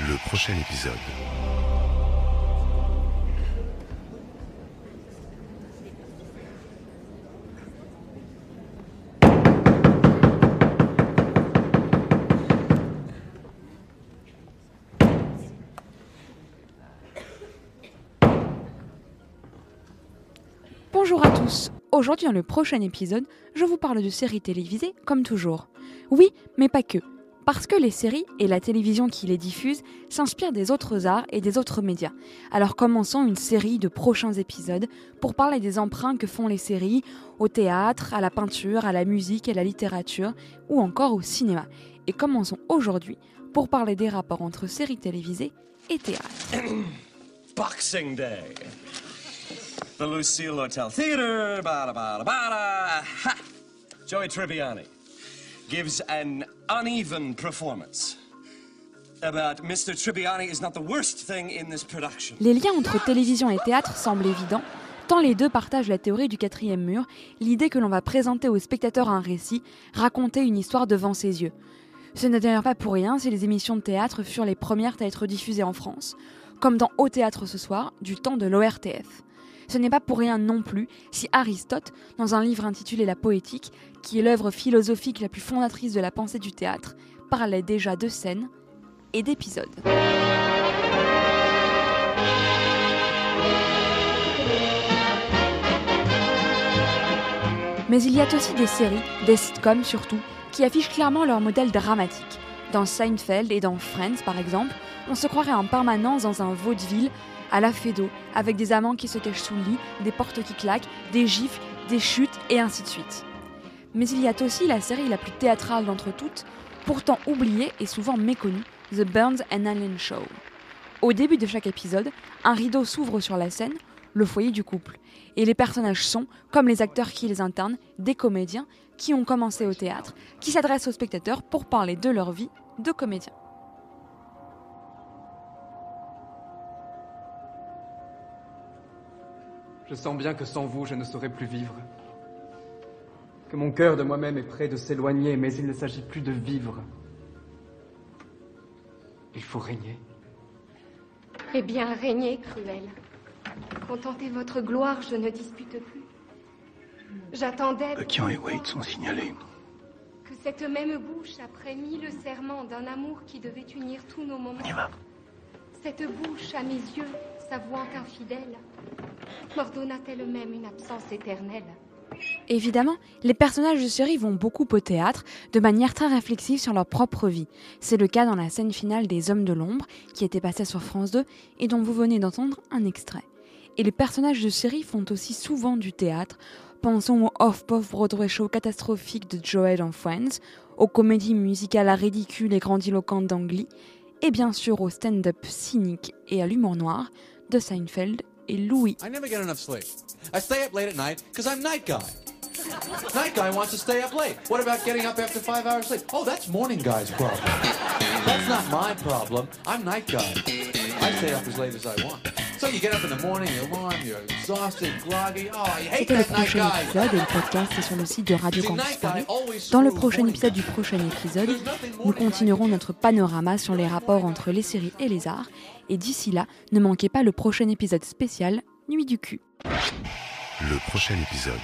Le prochain épisode. Bonjour à tous. Aujourd'hui, dans le prochain épisode, je vous parle de séries télévisées comme toujours. Oui, mais pas que. Parce que les séries et la télévision qui les diffusent s'inspirent des autres arts et des autres médias. Alors commençons une série de prochains épisodes pour parler des emprunts que font les séries au théâtre, à la peinture, à la musique, à la littérature ou encore au cinéma. Et commençons aujourd'hui pour parler des rapports entre séries télévisées et théâtre. Boxing Day. The Lucille Hotel Theater. Bada, bada, bada. Ha! Joey gives an uneven performance. About Mr. Tribbiani is not the worst thing in this production. Les liens entre télévision et théâtre semblent évidents, tant les deux partagent la théorie du quatrième mur, l'idée que l'on va présenter au spectateur un récit, raconter une histoire devant ses yeux. Ce n'est d'ailleurs pas pour rien si les émissions de théâtre furent les premières à être diffusées en France, comme dans Au théâtre ce soir, du temps de l'ORTF. Ce n'est pas pour rien non plus si Aristote, dans un livre intitulé La Poétique, qui est l'œuvre philosophique la plus fondatrice de la pensée du théâtre, parlait déjà de scènes et d'épisodes. Mais il y a aussi des séries, des sitcoms surtout, qui affichent clairement leur modèle dramatique. Dans Seinfeld et dans Friends par exemple, on se croirait en permanence dans un vaudeville à la Fédo, avec des amants qui se cachent sous le lit, des portes qui claquent, des gifles, des chutes et ainsi de suite. Mais il y a aussi la série la plus théâtrale d'entre toutes, pourtant oubliée et souvent méconnue, The Burns and Allen Show. Au début de chaque épisode, un rideau s'ouvre sur la scène, le foyer du couple, et les personnages sont, comme les acteurs qui les internent, des comédiens qui ont commencé au théâtre, qui s'adressent aux spectateurs pour parler de leur vie de comédiens. Je sens bien que sans vous, je ne saurais plus vivre. Que mon cœur de moi-même est prêt de s'éloigner, mais il ne s'agit plus de vivre. Il faut régner. Eh bien, régnez, cruel. Contentez votre gloire, je ne dispute plus. J'attendais Buckingham et Wade sont signalés. Que cette même bouche, après mille serments d'un amour qui devait unir tous nos moments, On y va. cette bouche, à mes yeux, s'avouant infidèle, m'ordonna elle-même une absence éternelle? Évidemment, les personnages de série vont beaucoup au théâtre, de manière très réflexive sur leur propre vie. C'est le cas dans la scène finale des Hommes de l'ombre, qui était passée sur France 2 et dont vous venez d'entendre un extrait. Et les personnages de série font aussi souvent du théâtre. Pensons au off-puff Broadway show catastrophique de Joel en Friends, aux comédies musicales à ridicule et grandiloquentes d'Angly, et bien sûr au stand-up cynique et à l'humour noir de Seinfeld et Louis. I never get enough sleep. I stay up late at night because I'm night guy. Night guy wants to stay up late. What about getting up after five hours sleep? Oh, that's morning guy's problem. That's not my problem. I'm night guy. I stay up as late as I want. So you get up in the morning, you're alarmed, you're exhausted, groggy. Oh, I hate C'était le prochain épisode et le podcast est sur le site de Radio Campus Paris. Dans le prochain épisode du prochain épisode, nous continuerons notre panorama sur les rapports entre les séries et les arts. Et d'ici là, ne manquez pas le prochain épisode spécial Nuit du cul. Le prochain épisode.